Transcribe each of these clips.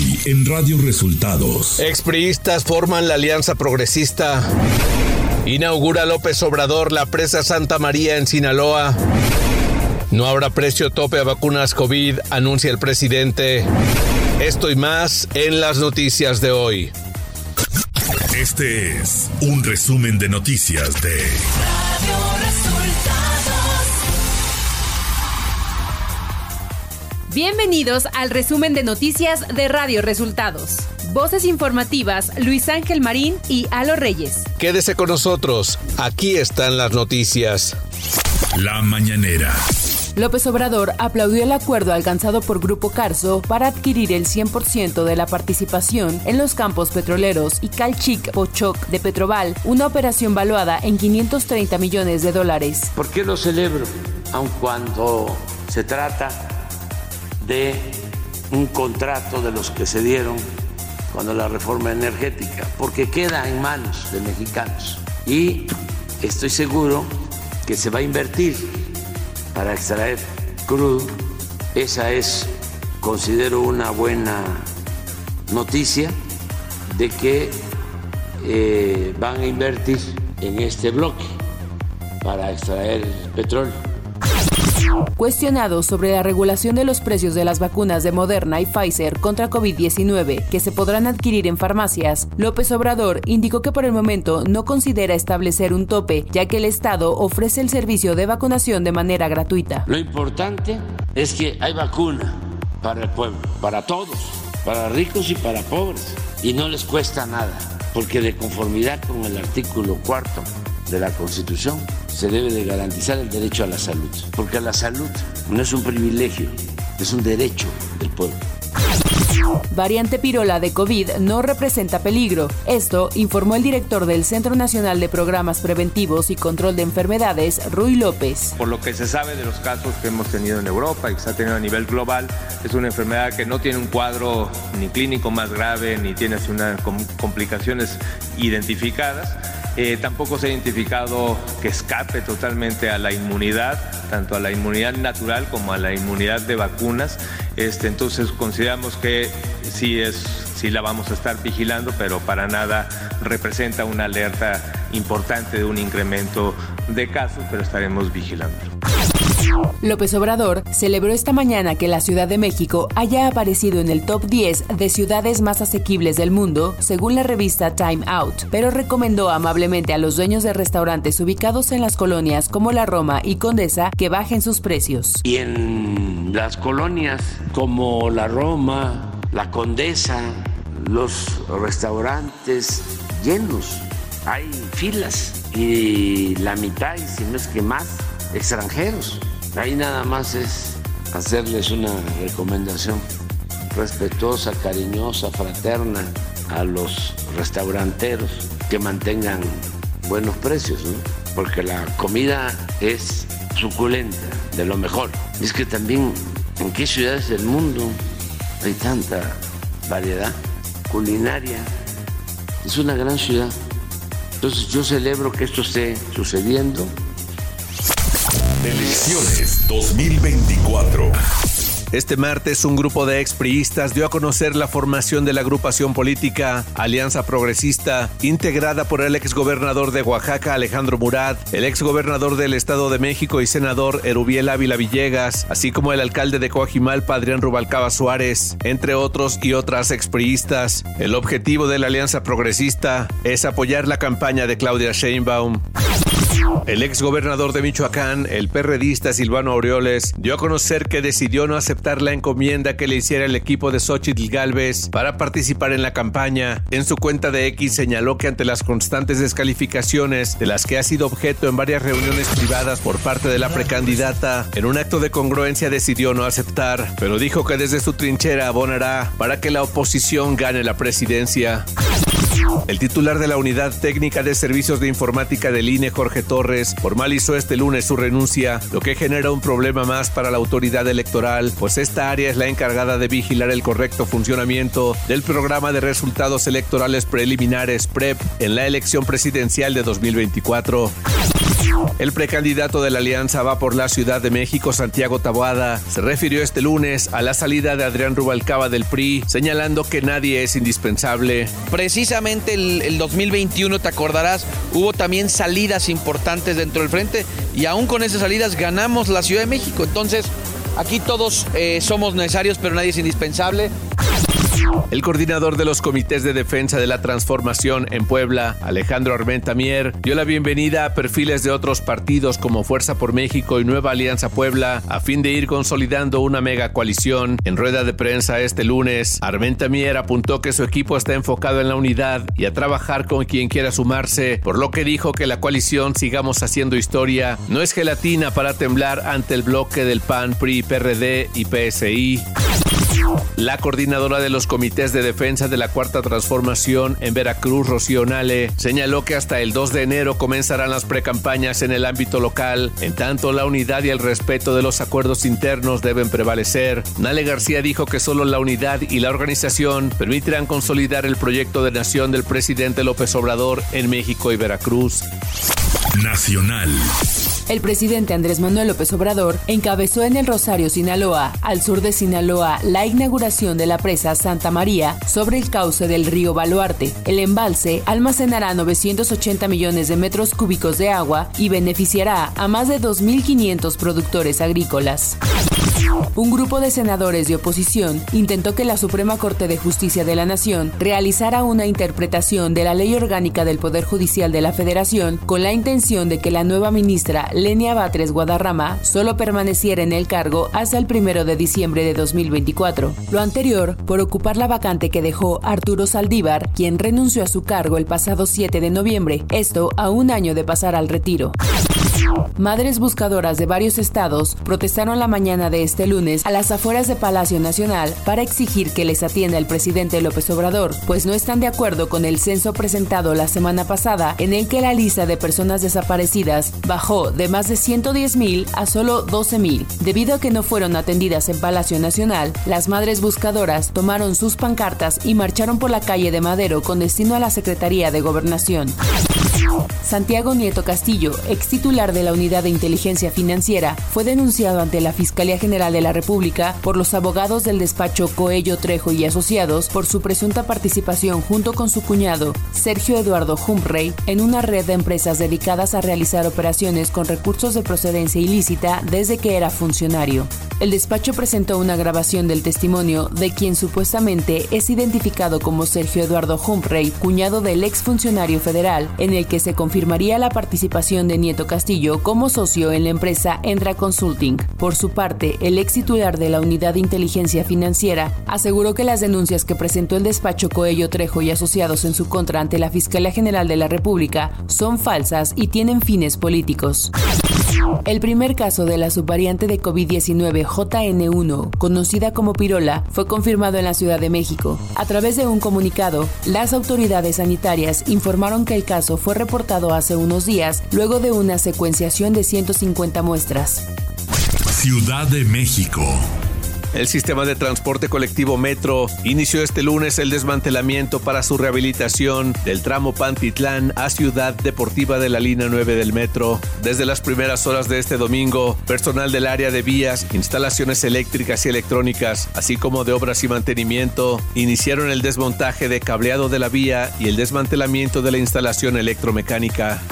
Hoy en Radio Resultados. Expriistas forman la Alianza Progresista. Inaugura López Obrador la presa Santa María en Sinaloa. No habrá precio tope a vacunas COVID, anuncia el presidente. Esto y más en las noticias de hoy. Este es un resumen de noticias de Bienvenidos al resumen de noticias de Radio Resultados. Voces informativas Luis Ángel Marín y Alo Reyes. Quédese con nosotros, aquí están las noticias. La mañanera. López Obrador aplaudió el acuerdo alcanzado por Grupo Carso para adquirir el 100% de la participación en los campos petroleros y Calchic Pochoc de Petroval, una operación valuada en 530 millones de dólares. ¿Por qué lo celebro? Aun cuando se trata de un contrato de los que se dieron cuando la reforma energética, porque queda en manos de mexicanos y estoy seguro que se va a invertir para extraer crudo. Esa es, considero, una buena noticia de que eh, van a invertir en este bloque para extraer petróleo. Cuestionado sobre la regulación de los precios de las vacunas de Moderna y Pfizer contra COVID-19 que se podrán adquirir en farmacias, López Obrador indicó que por el momento no considera establecer un tope, ya que el Estado ofrece el servicio de vacunación de manera gratuita. Lo importante es que hay vacuna para el pueblo, para todos, para ricos y para pobres, y no les cuesta nada, porque de conformidad con el artículo cuarto de la Constitución se debe de garantizar el derecho a la salud, porque la salud no es un privilegio, es un derecho del pueblo. Variante pirola de COVID no representa peligro. Esto informó el director del Centro Nacional de Programas Preventivos y Control de Enfermedades, Rui López. Por lo que se sabe de los casos que hemos tenido en Europa y que se ha tenido a nivel global, es una enfermedad que no tiene un cuadro ni clínico más grave ni tiene unas complicaciones identificadas eh, tampoco se ha identificado que escape totalmente a la inmunidad, tanto a la inmunidad natural como a la inmunidad de vacunas. Este, entonces consideramos que sí, es, sí la vamos a estar vigilando, pero para nada representa una alerta importante de un incremento de casos, pero estaremos vigilando. López Obrador celebró esta mañana que la Ciudad de México haya aparecido en el top 10 de ciudades más asequibles del mundo, según la revista Time Out, pero recomendó amablemente a los dueños de restaurantes ubicados en las colonias como la Roma y Condesa que bajen sus precios. Y en las colonias como la Roma, la Condesa, los restaurantes llenos, hay filas y la mitad, y si no es que más, extranjeros. Ahí nada más es hacerles una recomendación respetuosa, cariñosa, fraterna a los restauranteros que mantengan buenos precios, porque la comida es suculenta, de lo mejor. Es que también en qué ciudades del mundo hay tanta variedad culinaria. Es una gran ciudad. Entonces yo celebro que esto esté sucediendo Elecciones 2024. Este martes, un grupo de expriistas dio a conocer la formación de la agrupación política Alianza Progresista, integrada por el exgobernador de Oaxaca, Alejandro Murat, el exgobernador del Estado de México y senador Erubiel Ávila Villegas, así como el alcalde de Coajimalpa, Adrián Rubalcaba Suárez, entre otros y otras expriistas. El objetivo de la Alianza Progresista es apoyar la campaña de Claudia Sheinbaum. El ex gobernador de Michoacán, el perredista Silvano Aureoles, dio a conocer que decidió no aceptar la encomienda que le hiciera el equipo de Xochitl Galvez para participar en la campaña. En su cuenta de X señaló que ante las constantes descalificaciones de las que ha sido objeto en varias reuniones privadas por parte de la precandidata, en un acto de congruencia decidió no aceptar, pero dijo que desde su trinchera abonará para que la oposición gane la presidencia. El titular de la Unidad Técnica de Servicios de Informática del INE, Jorge Torres, formalizó este lunes su renuncia, lo que genera un problema más para la autoridad electoral, pues esta área es la encargada de vigilar el correcto funcionamiento del programa de resultados electorales preliminares PREP en la elección presidencial de 2024. El precandidato de la Alianza Va por la Ciudad de México, Santiago Taboada, se refirió este lunes a la salida de Adrián Rubalcaba del PRI, señalando que nadie es indispensable. Precisamente el, 2021, te acordarás, hubo también salidas importantes dentro del frente y aún con esas salidas ganamos la Ciudad de México. Entonces, aquí todos eh, somos necesarios, pero nadie es indispensable. El coordinador de los comités de defensa de la transformación en Puebla, Alejandro Armenta Mier, dio la bienvenida a perfiles de otros partidos como Fuerza por México y Nueva Alianza Puebla a fin de ir consolidando una mega coalición. En rueda de prensa este lunes, Armenta Mier apuntó que su equipo está enfocado en la unidad y a trabajar con quien quiera sumarse, por lo que dijo que la coalición Sigamos Haciendo Historia no es gelatina para temblar ante el bloque del PAN, PRI, PRD y PSI. La coordinadora de los comités de defensa de la Cuarta Transformación en Veracruz, Rocío Nale, señaló que hasta el 2 de enero comenzarán las precampañas en el ámbito local, en tanto la unidad y el respeto de los acuerdos internos deben prevalecer. Nale García dijo que solo la unidad y la organización permitirán consolidar el proyecto de nación del presidente López Obrador en México y Veracruz. Nacional. El presidente Andrés Manuel López Obrador encabezó en el Rosario, Sinaloa, al sur de Sinaloa, la inauguración de la presa Santa María sobre el cauce del río Baluarte. El embalse almacenará 980 millones de metros cúbicos de agua y beneficiará a más de 2.500 productores agrícolas. Un grupo de senadores de oposición intentó que la Suprema Corte de Justicia de la Nación realizara una interpretación de la Ley Orgánica del Poder Judicial de la Federación con la intención de que la nueva ministra Lenia Batres Guadarrama solo permaneciera en el cargo hasta el primero de diciembre de 2024. Lo anterior por ocupar la vacante que dejó Arturo Saldívar, quien renunció a su cargo el pasado 7 de noviembre, esto a un año de pasar al retiro. Madres buscadoras de varios estados protestaron la mañana de este lunes a las afueras de Palacio Nacional para exigir que les atienda el presidente López Obrador, pues no están de acuerdo con el censo presentado la semana pasada en el que la lista de personas desaparecidas bajó de más de 110 mil a solo 12 mil. Debido a que no fueron atendidas en Palacio Nacional, las madres buscadoras tomaron sus pancartas y marcharon por la calle de Madero con destino a la Secretaría de Gobernación. Santiago Nieto Castillo, ex titular de la Unidad de Inteligencia Financiera, fue denunciado ante la Fiscalía General de la República por los abogados del despacho Coello Trejo y Asociados por su presunta participación junto con su cuñado, Sergio Eduardo Humphrey, en una red de empresas dedicadas a realizar operaciones con recursos de procedencia ilícita desde que era funcionario. El despacho presentó una grabación del testimonio de quien supuestamente es identificado como Sergio Eduardo Humphrey, cuñado del exfuncionario federal, en el que se confirmaría la participación de Nieto Castillo como socio en la empresa Endra Consulting. Por su parte, el ex titular de la Unidad de Inteligencia Financiera aseguró que las denuncias que presentó el despacho Coello Trejo y asociados en su contra ante la Fiscalía General de la República son falsas y tienen fines políticos. El primer caso de la subvariante de COVID-19 JN1, conocida como pirola, fue confirmado en la Ciudad de México. A través de un comunicado, las autoridades sanitarias informaron que el caso fue reportado hace unos días luego de una secuenciación de 150 muestras. Ciudad de México. El sistema de transporte colectivo Metro inició este lunes el desmantelamiento para su rehabilitación del tramo Pantitlán a Ciudad Deportiva de la línea 9 del Metro. Desde las primeras horas de este domingo, personal del área de vías, instalaciones eléctricas y electrónicas, así como de obras y mantenimiento, iniciaron el desmontaje de cableado de la vía y el desmantelamiento de la instalación electromecánica.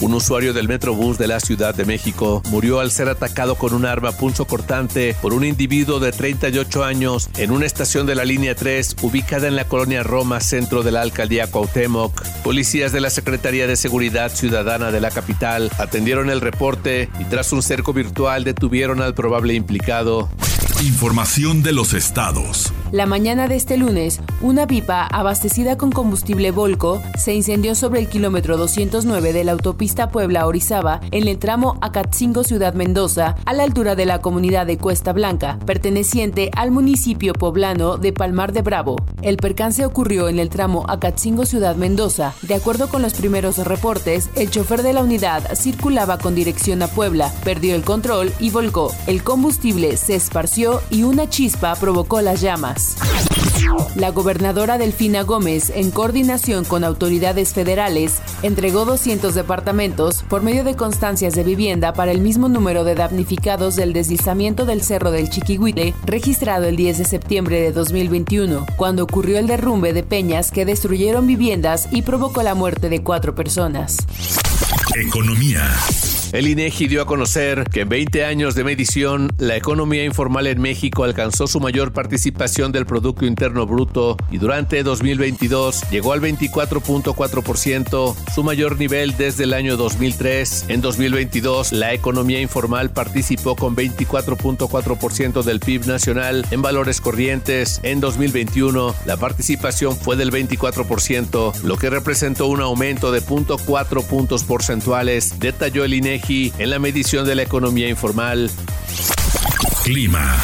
Un usuario del Metrobús de la Ciudad de México murió al ser atacado con un arma punzo cortante por un individuo de 38 años en una estación de la línea 3 ubicada en la colonia Roma, centro de la alcaldía Cuauhtémoc. Policías de la Secretaría de Seguridad Ciudadana de la capital atendieron el reporte y tras un cerco virtual detuvieron al probable implicado. Información de los estados. La mañana de este lunes, una pipa abastecida con combustible Volco se incendió sobre el kilómetro 209 de la autopista Puebla-Orizaba en el tramo Acatzingo Ciudad Mendoza, a la altura de la comunidad de Cuesta Blanca, perteneciente al municipio poblano de Palmar de Bravo. El percance ocurrió en el tramo Acatzingo Ciudad Mendoza. De acuerdo con los primeros reportes, el chofer de la unidad circulaba con dirección a Puebla, perdió el control y volcó. El combustible se esparció y una chispa provocó las llamas. La gobernadora Delfina Gómez, en coordinación con autoridades federales, entregó 200 departamentos por medio de constancias de vivienda para el mismo número de damnificados del deslizamiento del Cerro del Chiquihuite, registrado el 10 de septiembre de 2021, cuando ocurrió el derrumbe de peñas que destruyeron viviendas y provocó la muerte de cuatro personas. Economía. El INEGI dio a conocer que en 20 años de medición, la economía informal en México alcanzó su mayor participación del Producto Interno Bruto y durante 2022 llegó al 24.4%, su mayor nivel desde el año 2003. En 2022, la economía informal participó con 24.4% del PIB nacional en valores corrientes. En 2021, la participación fue del 24%, lo que representó un aumento de 0.4 puntos porcentuales, detalló el INEGI en la medición de la economía informal. Clima.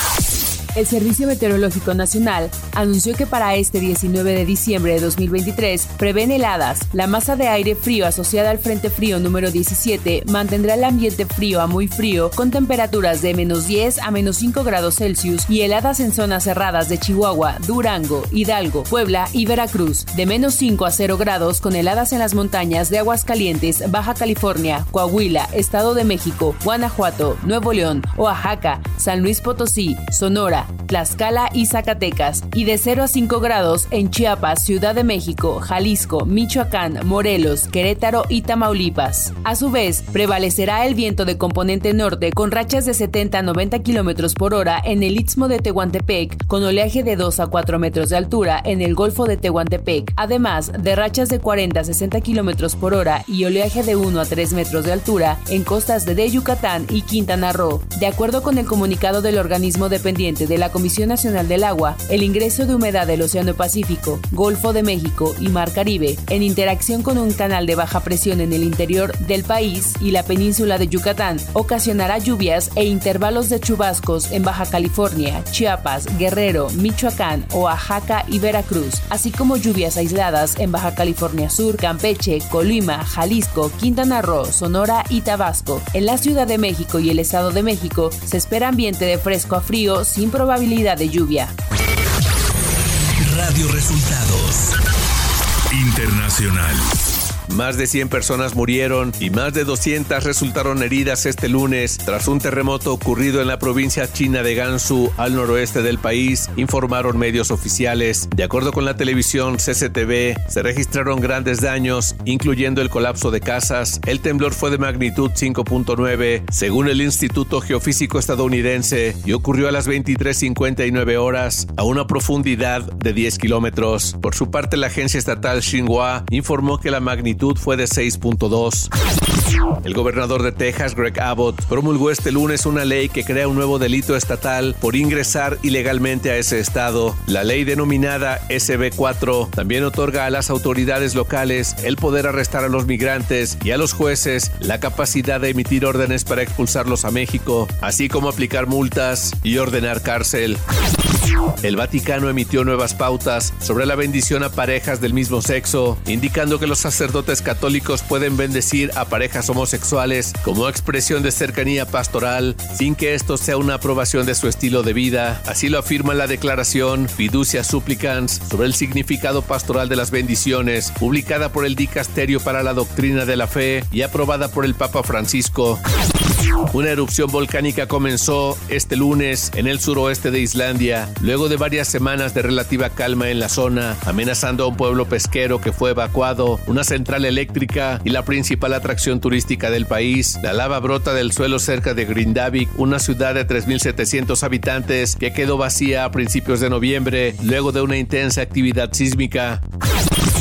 El Servicio Meteorológico Nacional anunció que para este 19 de diciembre de 2023 prevén heladas. La masa de aire frío asociada al Frente Frío número 17 mantendrá el ambiente frío a muy frío con temperaturas de menos 10 a menos 5 grados Celsius y heladas en zonas cerradas de Chihuahua, Durango, Hidalgo, Puebla y Veracruz. De menos 5 a 0 grados con heladas en las montañas de Aguascalientes, Baja California, Coahuila, Estado de México, Guanajuato, Nuevo León, Oaxaca, San Luis Potosí, Sonora, Tlaxcala y Zacatecas, y de 0 a 5 grados en Chiapas, Ciudad de México, Jalisco, Michoacán, Morelos, Querétaro y Tamaulipas. A su vez, prevalecerá el viento de componente norte con rachas de 70 a 90 kilómetros por hora en el istmo de Tehuantepec, con oleaje de 2 a 4 metros de altura en el Golfo de Tehuantepec, además de rachas de 40 a 60 kilómetros por hora y oleaje de 1 a 3 metros de altura en costas de Yucatán y Quintana Roo. De acuerdo con el comunicado del organismo dependiente de de la Comisión Nacional del Agua, el ingreso de humedad del Océano Pacífico, Golfo de México y Mar Caribe, en interacción con un canal de baja presión en el interior del país y la península de Yucatán, ocasionará lluvias e intervalos de chubascos en Baja California, Chiapas, Guerrero, Michoacán, Oaxaca y Veracruz, así como lluvias aisladas en Baja California Sur, Campeche, Colima, Jalisco, Quintana Roo, Sonora y Tabasco. En la Ciudad de México y el Estado de México se espera ambiente de fresco a frío sin probabilidad de lluvia. Radio Resultados Internacional. Más de 100 personas murieron y más de 200 resultaron heridas este lunes tras un terremoto ocurrido en la provincia china de Gansu, al noroeste del país, informaron medios oficiales. De acuerdo con la televisión CCTV, se registraron grandes daños, incluyendo el colapso de casas. El temblor fue de magnitud 5.9, según el Instituto Geofísico estadounidense, y ocurrió a las 23.59 horas, a una profundidad de 10 kilómetros. Por su parte, la agencia estatal Xinhua informó que la fue de 6.2. El gobernador de Texas, Greg Abbott, promulgó este lunes una ley que crea un nuevo delito estatal por ingresar ilegalmente a ese estado. La ley denominada SB4 también otorga a las autoridades locales el poder arrestar a los migrantes y a los jueces la capacidad de emitir órdenes para expulsarlos a México, así como aplicar multas y ordenar cárcel. El Vaticano emitió nuevas pautas sobre la bendición a parejas del mismo sexo, indicando que los sacerdotes católicos pueden bendecir a parejas homosexuales como expresión de cercanía pastoral, sin que esto sea una aprobación de su estilo de vida. Así lo afirma la declaración Fiducia Supplicans sobre el significado pastoral de las bendiciones, publicada por el Dicasterio para la Doctrina de la Fe y aprobada por el Papa Francisco. Una erupción volcánica comenzó este lunes en el suroeste de Islandia, luego de varias semanas de relativa calma en la zona, amenazando a un pueblo pesquero que fue evacuado, una central eléctrica y la principal atracción turística del país. La lava brota del suelo cerca de Grindavik, una ciudad de 3.700 habitantes que quedó vacía a principios de noviembre, luego de una intensa actividad sísmica.